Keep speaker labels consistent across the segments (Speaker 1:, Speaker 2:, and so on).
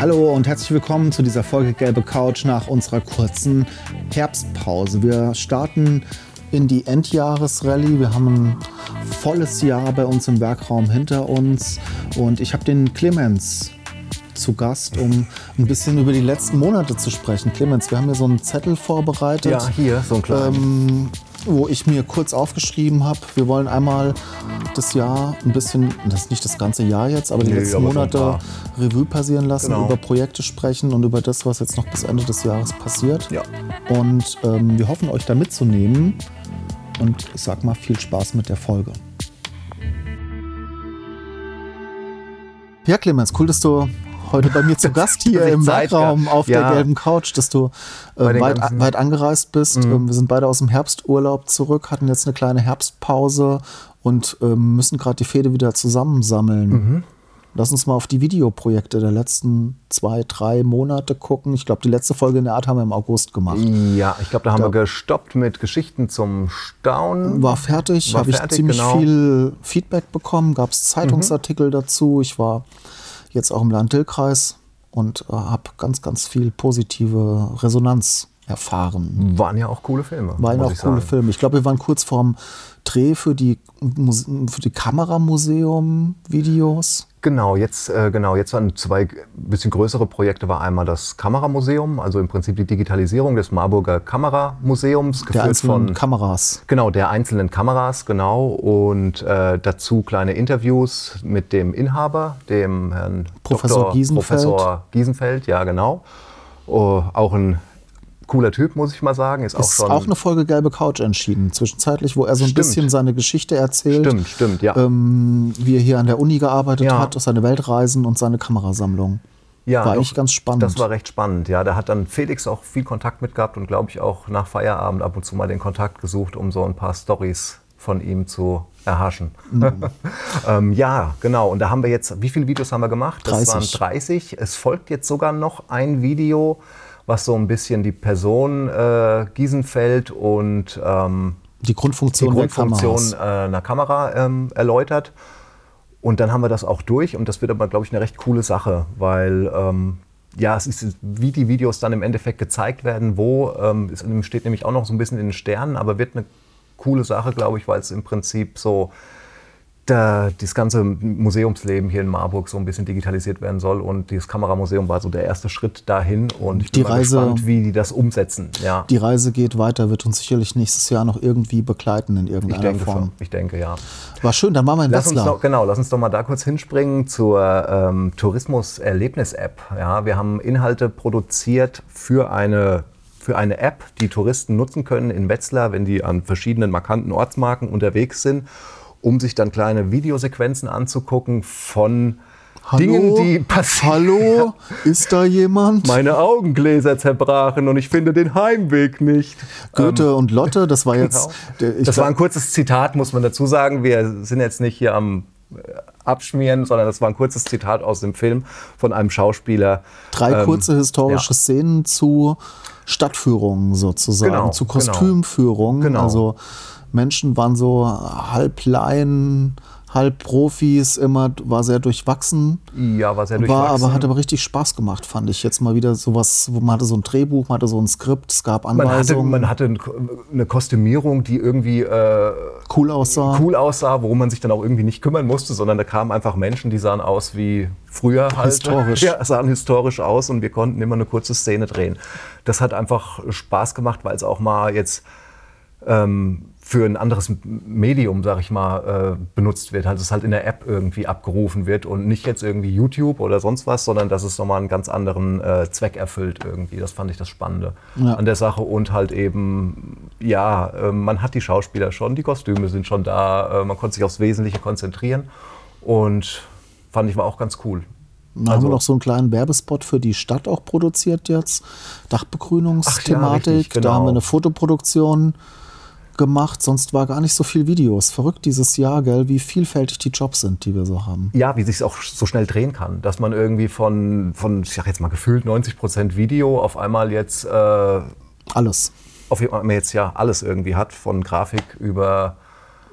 Speaker 1: Hallo und herzlich willkommen zu dieser Folge Gelbe Couch nach unserer kurzen Herbstpause. Wir starten in die Endjahresrallye. Wir haben ein volles Jahr bei uns im Werkraum hinter uns und ich habe den Clemens zu Gast, um ein bisschen über die letzten Monate zu sprechen. Clemens, wir haben hier so einen Zettel vorbereitet.
Speaker 2: Ja, hier, so ein kleiner. Ähm,
Speaker 1: wo ich mir kurz aufgeschrieben habe, wir wollen einmal das Jahr ein bisschen, das ist nicht das ganze Jahr jetzt, aber die nee, letzten aber Monate Revue passieren lassen, genau. über Projekte sprechen und über das, was jetzt noch bis Ende des Jahres passiert.
Speaker 2: Ja.
Speaker 1: Und ähm, wir hoffen, euch da mitzunehmen. Und ich sag mal, viel Spaß mit der Folge. Ja, Clemens, cool, dass du heute bei mir zu Gast hier im Werkraum auf ja. der gelben Couch, dass du äh, weit, weit, angereist bist. Mhm. Ähm, wir sind beide aus dem Herbsturlaub zurück, hatten jetzt eine kleine Herbstpause und ähm, müssen gerade die Fäde wieder zusammensammeln. Mhm. Lass uns mal auf die Videoprojekte der letzten zwei, drei Monate gucken. Ich glaube, die letzte Folge in der Art haben wir im August gemacht.
Speaker 2: Ja, ich glaube, da haben da wir gestoppt mit Geschichten zum Staunen.
Speaker 1: War fertig, habe ich ziemlich genau. viel Feedback bekommen, gab es Zeitungsartikel mhm. dazu. Ich war jetzt auch im Land-Dill-Kreis und äh, habe ganz, ganz viel positive Resonanz erfahren.
Speaker 2: Waren ja auch coole Filme.
Speaker 1: Waren auch coole sagen. Filme. Ich glaube, wir waren kurz vorm Dreh für die, für die Kameramuseum-Videos.
Speaker 2: Genau, jetzt, äh, genau, jetzt waren zwei bisschen größere Projekte. War einmal das Kameramuseum, also im Prinzip die Digitalisierung des Marburger Kameramuseums.
Speaker 1: Der einzelnen von, Kameras.
Speaker 2: Genau, der einzelnen Kameras, genau. Und äh, dazu kleine Interviews mit dem Inhaber, dem Herrn
Speaker 1: Professor Dr. Giesenfeld.
Speaker 2: Professor Giesenfeld, ja genau. Oh, auch ein cooler Typ, muss ich mal sagen.
Speaker 1: Ist, ist auch, auch eine Folge Gelbe Couch entschieden, zwischenzeitlich, wo er so ein stimmt. bisschen seine Geschichte erzählt.
Speaker 2: Stimmt, stimmt, ja.
Speaker 1: Ähm, wie er hier an der Uni gearbeitet ja. hat, seine Weltreisen und seine Kamerasammlung. Ja, war eigentlich ganz spannend.
Speaker 2: Das war recht spannend, ja. Da hat dann Felix auch viel Kontakt mit gehabt und glaube ich auch nach Feierabend ab und zu mal den Kontakt gesucht, um so ein paar Stories von ihm zu erhaschen. Mhm. ähm, ja, genau. Und da haben wir jetzt, wie viele Videos haben wir gemacht?
Speaker 1: Das 30.
Speaker 2: waren 30. Es folgt jetzt sogar noch ein Video, was so ein bisschen die Person äh, Giesenfeld und ähm,
Speaker 1: die Grundfunktion,
Speaker 2: die Grundfunktion äh, einer Kamera ähm, erläutert. Und dann haben wir das auch durch und das wird aber, glaube ich, eine recht coole Sache, weil ähm, ja, es ist, wie die Videos dann im Endeffekt gezeigt werden, wo, ähm, es steht nämlich auch noch so ein bisschen in den Sternen, aber wird eine coole Sache, glaube ich, weil es im Prinzip so da das ganze Museumsleben hier in Marburg so ein bisschen digitalisiert werden soll. Und dieses Kameramuseum war so der erste Schritt dahin. Und ich bin die Reise, gespannt, wie die das umsetzen. Ja.
Speaker 1: Die Reise geht weiter, wird uns sicherlich nächstes Jahr noch irgendwie begleiten in irgendeiner
Speaker 2: ich denke
Speaker 1: Form.
Speaker 2: Schon. Ich denke, ja.
Speaker 1: War schön, dann machen wir in
Speaker 2: lass uns doch, Genau, lass uns doch mal da kurz hinspringen zur ähm, Tourismus-Erlebnis-App. Ja, wir haben Inhalte produziert für eine für eine App, die Touristen nutzen können in Wetzlar, wenn die an verschiedenen markanten Ortsmarken unterwegs sind um sich dann kleine Videosequenzen anzugucken von
Speaker 1: Hallo? Dingen, die passieren. Hallo, ist da jemand?
Speaker 2: Meine Augengläser zerbrachen und ich finde den Heimweg nicht.
Speaker 1: Goethe ähm, und Lotte, das war jetzt.
Speaker 2: Genau. das war ein kurzes Zitat, muss man dazu sagen. Wir sind jetzt nicht hier am äh, Abschmieren, sondern das war ein kurzes Zitat aus dem Film von einem Schauspieler.
Speaker 1: Drei ähm, kurze historische ja. Szenen zu Stadtführungen sozusagen, genau, zu genau. Kostümführungen. Genau. Also Menschen waren so halb Laien, halb Profis, immer war sehr durchwachsen.
Speaker 2: Ja, war sehr durchwachsen.
Speaker 1: War, aber hat aber richtig Spaß gemacht, fand ich. Jetzt mal wieder sowas, wo man hatte so ein Drehbuch, man hatte so ein Skript, es gab Anweisungen.
Speaker 2: Man hatte, man hatte eine Kostümierung, die irgendwie äh,
Speaker 1: cool aussah.
Speaker 2: Cool aussah, worum man sich dann auch irgendwie nicht kümmern musste, sondern da kamen einfach Menschen, die sahen aus wie früher halt.
Speaker 1: Historisch.
Speaker 2: Ja, sahen historisch aus und wir konnten immer eine kurze Szene drehen. Das hat einfach Spaß gemacht, weil es auch mal jetzt ähm, für ein anderes Medium, sag ich mal, äh, benutzt wird. Also es halt in der App irgendwie abgerufen wird und nicht jetzt irgendwie YouTube oder sonst was, sondern dass es nochmal einen ganz anderen äh, Zweck erfüllt irgendwie. Das fand ich das Spannende ja. an der Sache und halt eben, ja, äh, man hat die Schauspieler schon, die Kostüme sind schon da, man konnte sich aufs Wesentliche konzentrieren und fand ich war auch ganz cool.
Speaker 1: Dann also, haben wir noch so einen kleinen Werbespot für die Stadt auch produziert jetzt. Dachbegrünungsthematik. Ja, genau. Da haben wir eine Fotoproduktion gemacht, sonst war gar nicht so viel Videos. Verrückt dieses Jahr, gell, wie vielfältig die Jobs sind, die wir so haben.
Speaker 2: Ja, wie sich auch so schnell drehen kann, dass man irgendwie von, von ich sag jetzt mal gefühlt 90 Prozent Video auf einmal jetzt äh,
Speaker 1: alles.
Speaker 2: Auf einmal jetzt ja alles irgendwie hat, von Grafik über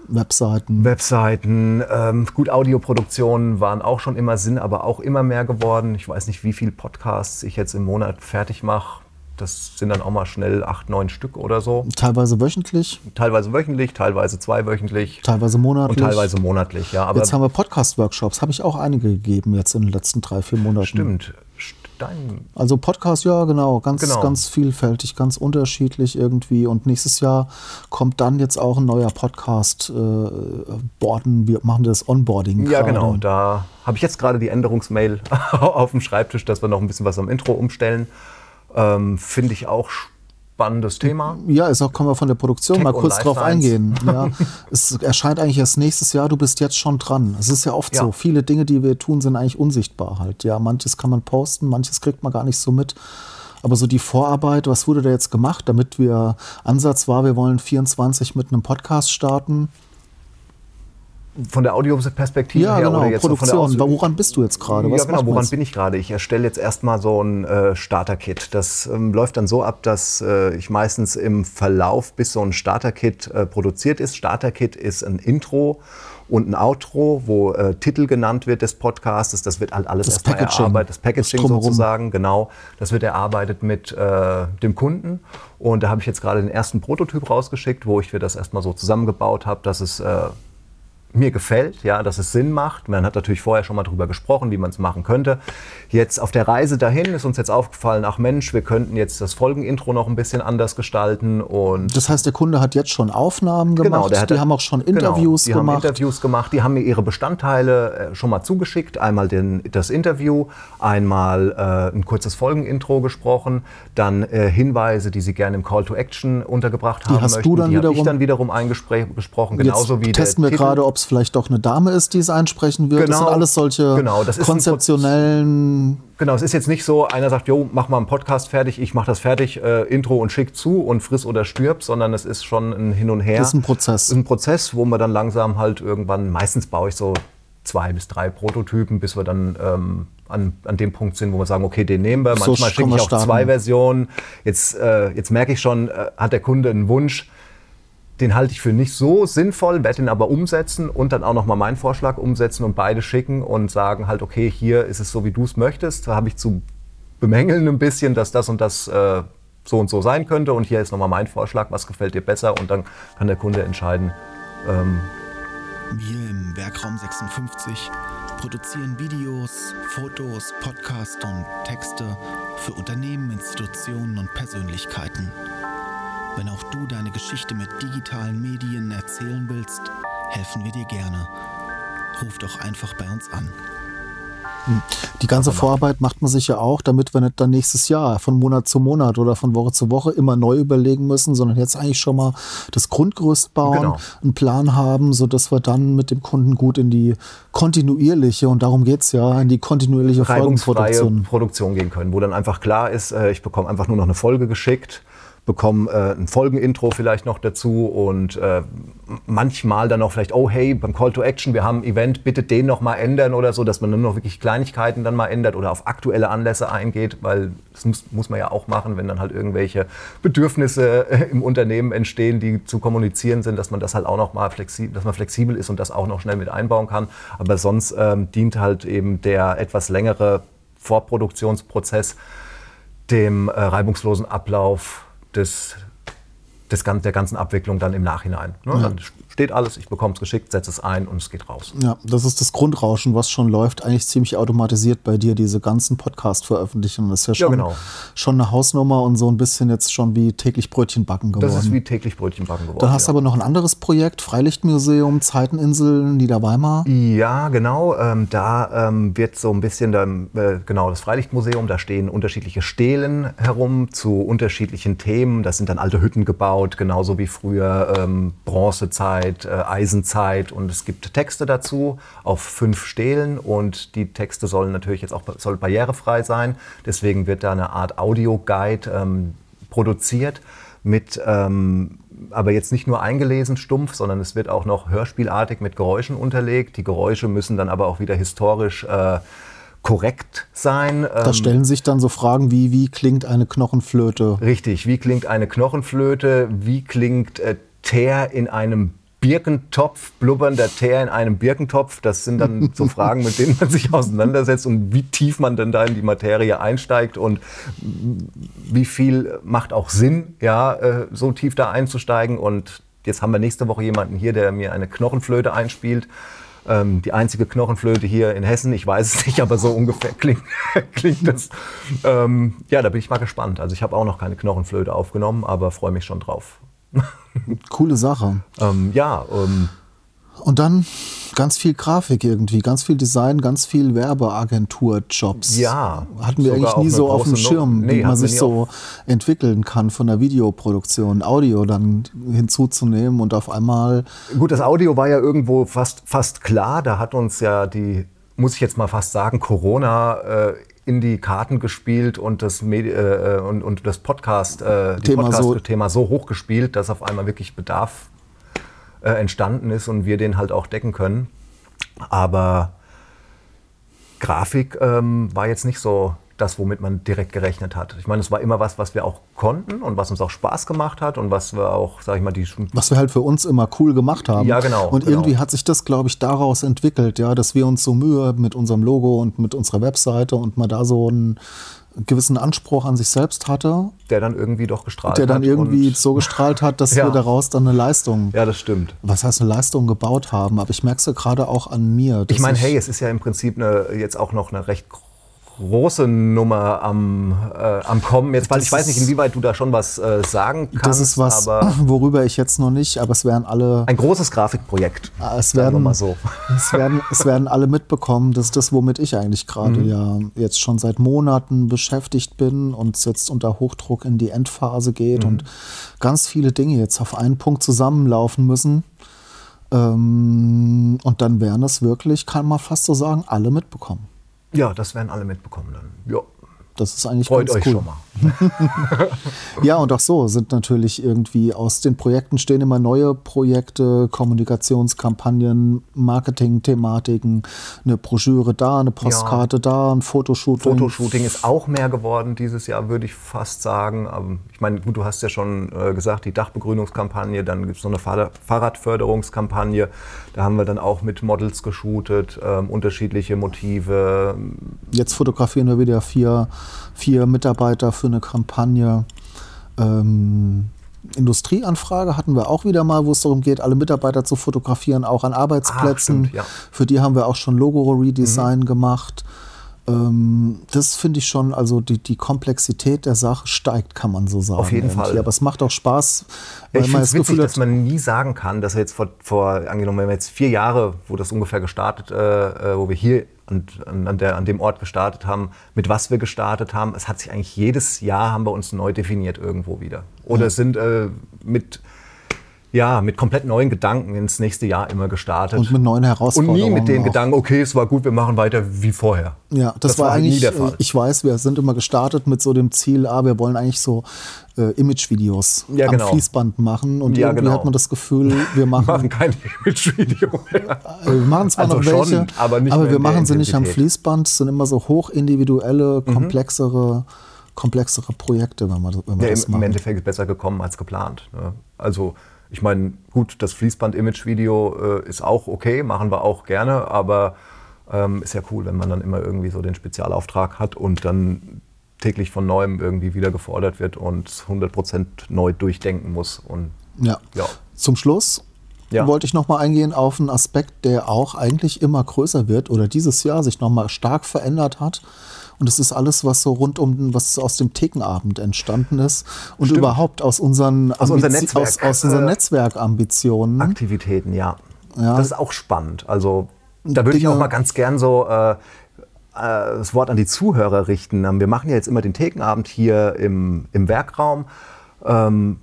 Speaker 1: Webseiten.
Speaker 2: Webseiten, ähm, gut, Audioproduktionen waren auch schon immer Sinn, aber auch immer mehr geworden. Ich weiß nicht, wie viele Podcasts ich jetzt im Monat fertig mache. Das sind dann auch mal schnell acht, neun Stück oder so.
Speaker 1: Teilweise wöchentlich?
Speaker 2: Teilweise wöchentlich, teilweise zweiwöchentlich.
Speaker 1: Teilweise monatlich.
Speaker 2: Und teilweise monatlich, ja.
Speaker 1: Aber jetzt haben wir Podcast-Workshops, habe ich auch einige gegeben jetzt in den letzten drei, vier Monaten.
Speaker 2: Stimmt.
Speaker 1: Dein also Podcast, ja, genau, ganz, genau. ganz vielfältig, ganz unterschiedlich irgendwie. Und nächstes Jahr kommt dann jetzt auch ein neuer Podcast. Äh, Borden, wir machen das Onboarding.
Speaker 2: Ja, grade. genau. Da habe ich jetzt gerade die Änderungsmail auf dem Schreibtisch, dass wir noch ein bisschen was am Intro umstellen. Ähm, Finde ich auch spannendes Thema.
Speaker 1: Ja, ist auch, können wir von der Produktion Tech mal kurz drauf eingehen. Ja, es erscheint eigentlich erst nächstes Jahr, du bist jetzt schon dran. Es ist ja oft ja. so, viele Dinge, die wir tun, sind eigentlich unsichtbar halt. Ja, manches kann man posten, manches kriegt man gar nicht so mit. Aber so die Vorarbeit, was wurde da jetzt gemacht, damit wir, Ansatz war, wir wollen 24 mit einem Podcast starten
Speaker 2: von der Audioperspektive
Speaker 1: ja,
Speaker 2: her
Speaker 1: genau, oder jetzt Produktion. woran bist du jetzt gerade?
Speaker 2: Ja, genau, woran bin ich gerade? Ich erstelle jetzt erstmal so ein äh, Starter-Kit. Das ähm, läuft dann so ab, dass äh, ich meistens im Verlauf, bis so ein Starter-Kit äh, produziert ist. Starter-Kit ist ein Intro und ein Outro, wo äh, Titel genannt wird des Podcasts. Das wird halt alles
Speaker 1: das erstmal Packaging. erarbeitet.
Speaker 2: Das Packaging das sozusagen, genau. Das wird erarbeitet mit äh, dem Kunden. Und da habe ich jetzt gerade den ersten Prototyp rausgeschickt, wo ich mir das erstmal so zusammengebaut habe, dass es äh, mir gefällt, ja, dass es Sinn macht. Man hat natürlich vorher schon mal darüber gesprochen, wie man es machen könnte. Jetzt auf der Reise dahin ist uns jetzt aufgefallen, ach Mensch, wir könnten jetzt das Folgenintro noch ein bisschen anders gestalten. Und
Speaker 1: das heißt, der Kunde hat jetzt schon Aufnahmen genau, gemacht, genau, die haben auch schon Interviews
Speaker 2: genau, die
Speaker 1: gemacht.
Speaker 2: Haben Interviews gemacht, die haben mir ihre Bestandteile äh, schon mal zugeschickt. Einmal den, das Interview, einmal äh, ein kurzes Folgenintro gesprochen, dann äh, Hinweise, die sie gerne im Call to Action untergebracht
Speaker 1: die
Speaker 2: haben
Speaker 1: hast möchten. Du dann
Speaker 2: die
Speaker 1: habe ich
Speaker 2: dann wiederum eingesprochen, genauso
Speaker 1: jetzt
Speaker 2: wie
Speaker 1: testen wir gerade, ob es vielleicht doch eine Dame ist, die es einsprechen wird. Genau, das sind alles solche
Speaker 2: genau,
Speaker 1: konzeptionellen.
Speaker 2: Genau, es ist jetzt nicht so, einer sagt, jo, mach mal einen Podcast fertig, ich mach das fertig, äh, Intro und schick zu und friss oder stirb, sondern es ist schon ein Hin und Her.
Speaker 1: Das ist ein Prozess.
Speaker 2: Ist ein Prozess, wo man dann langsam halt irgendwann, meistens baue ich so zwei bis drei Prototypen, bis wir dann ähm, an, an dem Punkt sind, wo wir sagen, okay, den nehmen wir. Manchmal so schicke ich auch starten. zwei Versionen. Jetzt, äh, jetzt merke ich schon, äh, hat der Kunde einen Wunsch, den halte ich für nicht so sinnvoll, werde ihn aber umsetzen und dann auch nochmal meinen Vorschlag umsetzen und beide schicken und sagen halt, okay, hier ist es so, wie du es möchtest. Da habe ich zu bemängeln ein bisschen, dass das und das äh, so und so sein könnte und hier ist nochmal mein Vorschlag, was gefällt dir besser und dann kann der Kunde entscheiden. Ähm
Speaker 3: Wir im Werkraum 56 produzieren Videos, Fotos, Podcasts und Texte für Unternehmen, Institutionen und Persönlichkeiten. Wenn auch du deine Geschichte mit digitalen Medien erzählen willst, helfen wir dir gerne. Ruf doch einfach bei uns an.
Speaker 1: Hm. Die ganze Vorarbeit macht man sich ja auch, damit wir nicht dann nächstes Jahr von Monat zu Monat oder von Woche zu Woche immer neu überlegen müssen, sondern jetzt eigentlich schon mal das Grundgerüst bauen, genau. einen Plan haben, sodass wir dann mit dem Kunden gut in die kontinuierliche, und darum geht es ja, in die kontinuierliche
Speaker 2: Folgenproduktion Produktion gehen können, wo dann einfach klar ist, äh, ich bekomme einfach nur noch eine Folge geschickt bekommen äh, ein Folgenintro vielleicht noch dazu und äh, manchmal dann auch vielleicht, oh hey, beim Call to Action, wir haben ein Event, bitte den noch mal ändern oder so, dass man nur noch wirklich Kleinigkeiten dann mal ändert oder auf aktuelle Anlässe eingeht, weil das muss, muss man ja auch machen, wenn dann halt irgendwelche Bedürfnisse äh, im Unternehmen entstehen, die zu kommunizieren sind, dass man das halt auch noch mal flexibel, dass man flexibel ist und das auch noch schnell mit einbauen kann. Aber sonst ähm, dient halt eben der etwas längere Vorproduktionsprozess dem äh, reibungslosen Ablauf des, des, der ganzen Abwicklung dann im Nachhinein. Ne? Ja. Dann steht alles, ich bekomme es geschickt, setze es ein und es geht raus.
Speaker 1: Ja, das ist das Grundrauschen, was schon läuft, eigentlich ziemlich automatisiert bei dir, diese ganzen Podcast-Veröffentlichungen. Das ist ja schon, ja, genau. schon eine Hausnummer und so ein bisschen jetzt schon wie täglich Brötchen backen geworden.
Speaker 2: Das ist wie täglich Brötchen backen geworden.
Speaker 1: Dann hast du ja. aber noch ein anderes Projekt, Freilichtmuseum, Zeiteninsel, Niederweimar.
Speaker 2: Ja, genau. Ähm, da ähm, wird so ein bisschen, dann, äh, genau, das Freilichtmuseum, da stehen unterschiedliche Stelen herum zu unterschiedlichen Themen. Das sind dann alte Hütten gebaut genauso wie früher ähm, Bronzezeit, äh, Eisenzeit und es gibt Texte dazu auf fünf Stelen und die Texte sollen natürlich jetzt auch soll barrierefrei sein. Deswegen wird da eine Art Audio-Guide ähm, produziert mit ähm, aber jetzt nicht nur eingelesen stumpf, sondern es wird auch noch hörspielartig mit Geräuschen unterlegt. Die Geräusche müssen dann aber auch wieder historisch äh, korrekt sein.
Speaker 1: Da ähm, stellen sich dann so Fragen wie, wie klingt eine Knochenflöte?
Speaker 2: Richtig, wie klingt eine Knochenflöte? Wie klingt äh, Teer in einem Birkentopf, blubbernder Teer in einem Birkentopf? Das sind dann so Fragen, mit denen man sich auseinandersetzt und wie tief man denn da in die Materie einsteigt und wie viel macht auch Sinn, ja, äh, so tief da einzusteigen. Und jetzt haben wir nächste Woche jemanden hier, der mir eine Knochenflöte einspielt. Ähm, die einzige Knochenflöte hier in Hessen, ich weiß es nicht, aber so ungefähr klingt, klingt das. Ähm, ja, da bin ich mal gespannt. Also ich habe auch noch keine Knochenflöte aufgenommen, aber freue mich schon drauf.
Speaker 1: Coole Sache.
Speaker 2: Ähm, ja. Ähm,
Speaker 1: und dann ganz viel Grafik irgendwie, ganz viel Design, ganz viel Werbeagentur-Jobs.
Speaker 2: Ja.
Speaker 1: Hatten wir eigentlich nie so auf dem Schirm, nee, wie man sich so entwickeln kann von der Videoproduktion, Audio dann hinzuzunehmen und auf einmal.
Speaker 2: Gut, das Audio war ja irgendwo fast, fast klar. Da hat uns ja die, muss ich jetzt mal fast sagen, Corona äh, in die Karten gespielt und das, Medi äh, und, und das Podcast, äh, Thema, Podcast so Thema so hochgespielt, dass auf einmal wirklich Bedarf äh, entstanden ist und wir den halt auch decken können. Aber Grafik ähm, war jetzt nicht so das, womit man direkt gerechnet hat. Ich meine, es war immer was, was wir auch konnten und was uns auch Spaß gemacht hat und was wir auch, sag ich mal, die.
Speaker 1: Was wir halt für uns immer cool gemacht haben.
Speaker 2: Ja, genau.
Speaker 1: Und
Speaker 2: genau.
Speaker 1: irgendwie hat sich das, glaube ich, daraus entwickelt, ja, dass wir uns so Mühe mit unserem Logo und mit unserer Webseite und mal da so einen gewissen Anspruch an sich selbst hatte.
Speaker 2: Der dann irgendwie doch gestrahlt hat.
Speaker 1: Der dann irgendwie so gestrahlt hat, dass ja. wir daraus dann eine Leistung.
Speaker 2: Ja, das stimmt.
Speaker 1: Was heißt eine Leistung gebaut haben? Aber ich merke es ja gerade auch an mir.
Speaker 2: Ich meine, hey, es ist ja im Prinzip eine, jetzt auch noch eine recht große Nummer am, äh, am Kommen. Jetzt, weil ich weiß nicht, inwieweit du da schon was äh, sagen kannst.
Speaker 1: Das ist was, worüber ich jetzt noch nicht, aber es werden alle.
Speaker 2: Ein großes Grafikprojekt.
Speaker 1: Ah, es werden, mal so. es, werden, es werden alle mitbekommen. Das ist das, womit ich eigentlich gerade mhm. ja jetzt schon seit Monaten beschäftigt bin und es jetzt unter Hochdruck in die Endphase geht mhm. und ganz viele Dinge jetzt auf einen Punkt zusammenlaufen müssen. Ähm, und dann werden es wirklich, kann man fast so sagen, alle mitbekommen.
Speaker 2: Ja, das werden alle mitbekommen dann. Ja.
Speaker 1: Das ist eigentlich
Speaker 2: Freut
Speaker 1: ganz
Speaker 2: euch
Speaker 1: cool.
Speaker 2: schon mal.
Speaker 1: ja, und auch so sind natürlich irgendwie aus den Projekten stehen immer neue Projekte, Kommunikationskampagnen, Marketing-Thematiken, eine Broschüre da, eine Postkarte ja. da, ein Fotoshooting.
Speaker 2: Fotoshooting ist auch mehr geworden dieses Jahr, würde ich fast sagen. Aber ich meine, gut, du hast ja schon äh, gesagt, die Dachbegrünungskampagne, dann gibt es noch eine Fahrradförderungskampagne. Da haben wir dann auch mit Models geshootet, ähm, unterschiedliche Motive.
Speaker 1: Jetzt fotografieren wir wieder vier vier Mitarbeiter für eine Kampagne. Ähm, Industrieanfrage hatten wir auch wieder mal, wo es darum geht, alle Mitarbeiter zu fotografieren, auch an Arbeitsplätzen. Ah, stimmt, ja. Für die haben wir auch schon Logo-Redesign mhm. gemacht. Ähm, das finde ich schon, also die, die Komplexität der Sache steigt, kann man so sagen.
Speaker 2: Auf jeden Fall.
Speaker 1: Aber es macht auch Spaß,
Speaker 2: weil ich man das witzig, dass man nie sagen kann, dass wir jetzt vor, vor angenommen, wenn wir jetzt vier Jahre, wo das ungefähr gestartet, äh, äh wo wir hier und an, der, an dem Ort gestartet haben, mit was wir gestartet haben. Es hat sich eigentlich jedes Jahr haben wir uns neu definiert irgendwo wieder. Oder ja. sind äh, mit ja, mit komplett neuen Gedanken ins nächste Jahr immer gestartet.
Speaker 1: Und mit neuen Herausforderungen.
Speaker 2: Und nie mit den auch. Gedanken, okay, es war gut, wir machen weiter wie vorher.
Speaker 1: Ja, das, das war, war halt eigentlich, nie der Fall. ich weiß, wir sind immer gestartet mit so dem Ziel, ah, wir wollen eigentlich so äh, Imagevideos
Speaker 2: ja,
Speaker 1: am
Speaker 2: genau.
Speaker 1: Fließband machen. Und ja, irgendwie genau. hat man das Gefühl, wir machen,
Speaker 2: wir machen kein Imagevideo
Speaker 1: mehr. Äh, wir machen zwar also noch welche, schon, aber, aber wir machen sie nicht am Fließband. Es sind immer so hochindividuelle, mhm. komplexere, komplexere Projekte, wenn man, wenn man
Speaker 2: ja,
Speaker 1: das
Speaker 2: im, Im Endeffekt besser gekommen als geplant. Ne? Also ich meine, gut, das Fließband-Image-Video äh, ist auch okay, machen wir auch gerne, aber ähm, ist ja cool, wenn man dann immer irgendwie so den Spezialauftrag hat und dann täglich von neuem irgendwie wieder gefordert wird und 100% neu durchdenken muss. Und,
Speaker 1: ja. ja. Zum Schluss ja. wollte ich nochmal eingehen auf einen Aspekt, der auch eigentlich immer größer wird oder dieses Jahr sich nochmal stark verändert hat. Und es ist alles, was so rund um, was aus dem Thekenabend entstanden ist und Stimmt. überhaupt aus unseren,
Speaker 2: aus, unser Netzwerk,
Speaker 1: aus, aus unseren äh, Netzwerkambitionen.
Speaker 2: Aktivitäten, ja. ja. Das ist auch spannend. Also da würde ich auch mal ganz gern so äh, äh, das Wort an die Zuhörer richten. Ähm, wir machen ja jetzt immer den Thekenabend hier im, im Werkraum. Ähm,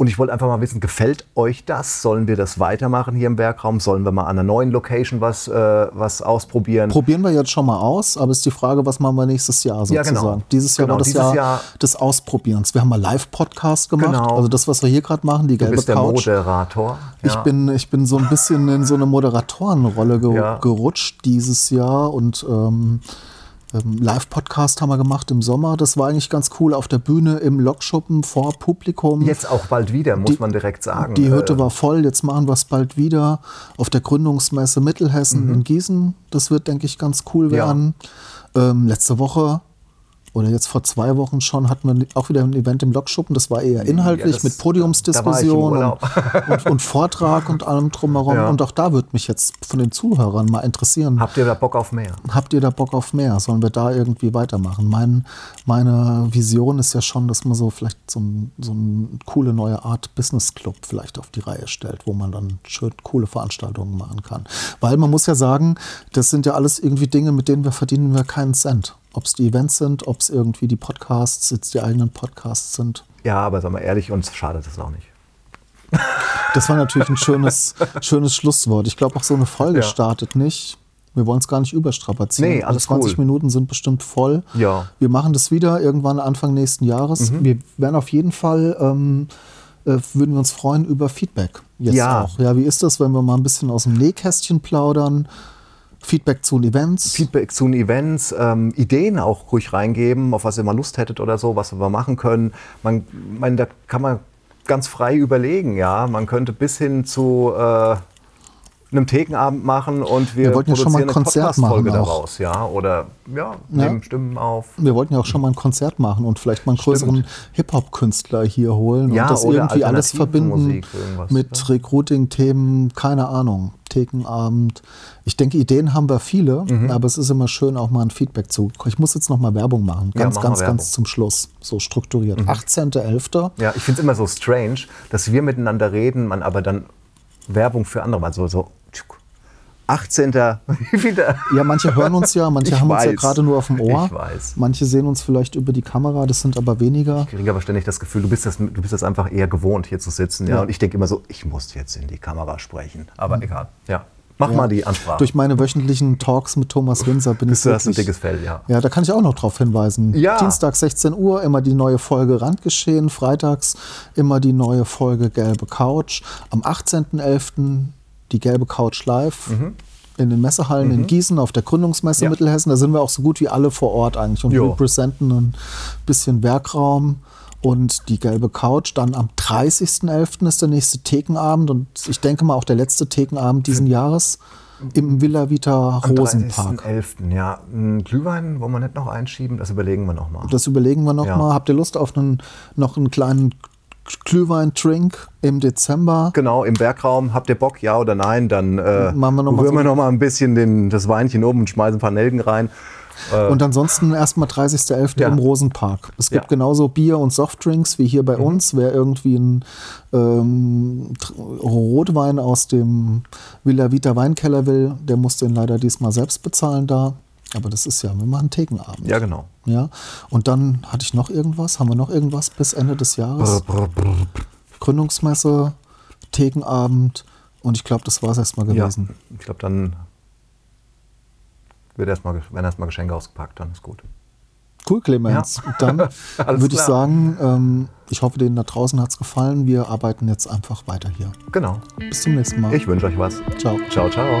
Speaker 2: Und ich wollte einfach mal wissen, gefällt euch das? Sollen wir das weitermachen hier im Werkraum? Sollen wir mal an einer neuen Location was, äh, was ausprobieren?
Speaker 1: Probieren wir jetzt schon mal aus, aber ist die Frage, was machen wir nächstes Jahr sozusagen? Ja, genau. Dieses Jahr genau, war das Jahr, Jahr, des Ausprobierens. Wir haben mal Live-Podcast gemacht, genau. also das, was wir hier gerade machen, die gelbe
Speaker 2: du bist
Speaker 1: Couch.
Speaker 2: der Moderator.
Speaker 1: Ja. Ich, bin, ich bin so ein bisschen in so eine Moderatorenrolle ge ja. gerutscht dieses Jahr und ähm, ähm, Live-Podcast haben wir gemacht im Sommer. Das war eigentlich ganz cool auf der Bühne im Lokschuppen vor Publikum.
Speaker 2: Jetzt auch bald wieder, muss die, man direkt sagen.
Speaker 1: Die Hütte äh, war voll. Jetzt machen wir es bald wieder auf der Gründungsmesse Mittelhessen mhm. in Gießen. Das wird, denke ich, ganz cool werden. Ja. Ähm, letzte Woche oder jetzt vor zwei Wochen schon hatten wir auch wieder ein Event im Lokschuppen. Das war eher inhaltlich ja, mit Podiumsdiskussion und, und, und, Vortrag und allem drumherum. Ja. Und auch da würde mich jetzt von den Zuhörern mal interessieren.
Speaker 2: Habt ihr da Bock auf mehr?
Speaker 1: Habt ihr da Bock auf mehr? Sollen wir da irgendwie weitermachen? Mein, meine Vision ist ja schon, dass man so vielleicht so, ein, so eine coole neue Art Business Club vielleicht auf die Reihe stellt, wo man dann schön coole Veranstaltungen machen kann. Weil man muss ja sagen, das sind ja alles irgendwie Dinge, mit denen wir verdienen wir keinen Cent. Ob es die Events sind, ob es irgendwie die Podcasts, jetzt die eigenen Podcasts sind.
Speaker 2: Ja, aber sag mal ehrlich, uns schadet es auch nicht.
Speaker 1: Das war natürlich ein schönes, schönes Schlusswort. Ich glaube, auch so eine Folge ja. startet nicht. Wir wollen es gar nicht überstrapazieren.
Speaker 2: Nee, alles
Speaker 1: 20
Speaker 2: cool.
Speaker 1: Minuten sind bestimmt voll.
Speaker 2: Ja.
Speaker 1: Wir machen das wieder irgendwann Anfang nächsten Jahres. Mhm. Wir werden auf jeden Fall, ähm, äh, würden wir uns freuen über Feedback. Jetzt ja. auch. Ja, wie ist das, wenn wir mal ein bisschen aus dem Nähkästchen plaudern? Feedback zu den Events.
Speaker 2: Feedback zu den Events, ähm, Ideen auch ruhig reingeben, auf was ihr mal Lust hättet oder so, was wir machen können. Man, man, da kann man ganz frei überlegen, ja. Man könnte bis hin zu äh, einem Thekenabend machen und wir,
Speaker 1: wir wollten ja schon mal ein Konzert machen
Speaker 2: daraus, ja, oder ja, nehmen ja. Stimmen auf.
Speaker 1: Wir wollten ja auch schon mal ein Konzert machen und vielleicht mal einen größeren Hip-Hop-Künstler hier holen ja, und das irgendwie alles verbinden mit ja. Recruiting-Themen, keine Ahnung, Thekenabend. Ich denke, Ideen haben wir viele, mhm. aber es ist immer schön, auch mal ein Feedback zu. Ich muss jetzt noch mal Werbung machen, ganz, ja, ganz, ganz zum Schluss, so strukturiert. Mhm. 18.11.
Speaker 2: Ja, ich finde es immer so strange, dass wir miteinander reden, man aber dann Werbung für andere, also so 18.
Speaker 1: wieder. Ja, manche hören uns ja, manche ich haben weiß. uns ja gerade nur auf dem Ohr.
Speaker 2: Ich weiß.
Speaker 1: Manche sehen uns vielleicht über die Kamera, das sind aber weniger.
Speaker 2: Ich kriege aber ständig das Gefühl, du bist das, du bist das einfach eher gewohnt, hier zu sitzen. Ja. ja. Und ich denke immer so, ich muss jetzt in die Kamera sprechen. Aber mhm. egal. Ja. Mach ja. mal die Ansprache.
Speaker 1: Durch meine wöchentlichen Talks mit Thomas Winzer bin
Speaker 2: Bist ich. Du hast ein dickes Fell, ja.
Speaker 1: Ja, da kann ich auch noch drauf hinweisen. Ja. Dienstag 16 Uhr immer die neue Folge Randgeschehen. Freitags immer die neue Folge Gelbe Couch. Am 18.11. die Gelbe Couch live. Mhm in den Messehallen mhm. in Gießen auf der Gründungsmesse ja. Mittelhessen. Da sind wir auch so gut wie alle vor Ort eigentlich und jo. representen ein bisschen Werkraum und die gelbe Couch. Dann am 30.11. ist der nächste Thekenabend und ich denke mal auch der letzte Thekenabend diesen Jahres im Villa Vita Rosenpark.
Speaker 2: Am 30.11. Ja, ein Glühwein wollen wir nicht noch einschieben, das überlegen wir nochmal.
Speaker 1: Das überlegen wir nochmal. Ja. Habt ihr Lust auf einen, noch einen kleinen Glühwein-Drink im Dezember.
Speaker 2: Genau, im Bergraum. Habt ihr Bock, ja oder nein? Dann äh,
Speaker 1: Machen wir noch
Speaker 2: rühren so wir noch mal ein bisschen den, das Weinchen um und schmeißen ein paar Nelken rein.
Speaker 1: Äh, und ansonsten erstmal 30.11. Ja. im Rosenpark. Es gibt ja. genauso Bier und Softdrinks wie hier bei mhm. uns. Wer irgendwie ein ähm, Rotwein aus dem Villa Vita Weinkeller will, der muss den leider diesmal selbst bezahlen da. Aber das ist ja, wir machen Thekenabend.
Speaker 2: Ja, genau.
Speaker 1: Ja. Und dann hatte ich noch irgendwas. Haben wir noch irgendwas bis Ende des Jahres? Brr, brr, brr. Gründungsmesse, Thekenabend und ich glaube, das war es erstmal gewesen.
Speaker 2: Ja, ich glaube, dann wird erst mal, werden erstmal Geschenke ausgepackt, dann ist gut.
Speaker 1: Cool, Clemens. Ja. Dann würde ich sagen, ähm, ich hoffe, denen da draußen hat es gefallen. Wir arbeiten jetzt einfach weiter hier.
Speaker 2: Genau.
Speaker 1: Bis zum nächsten Mal.
Speaker 2: Ich wünsche euch was.
Speaker 1: Ciao.
Speaker 2: Ciao, ciao.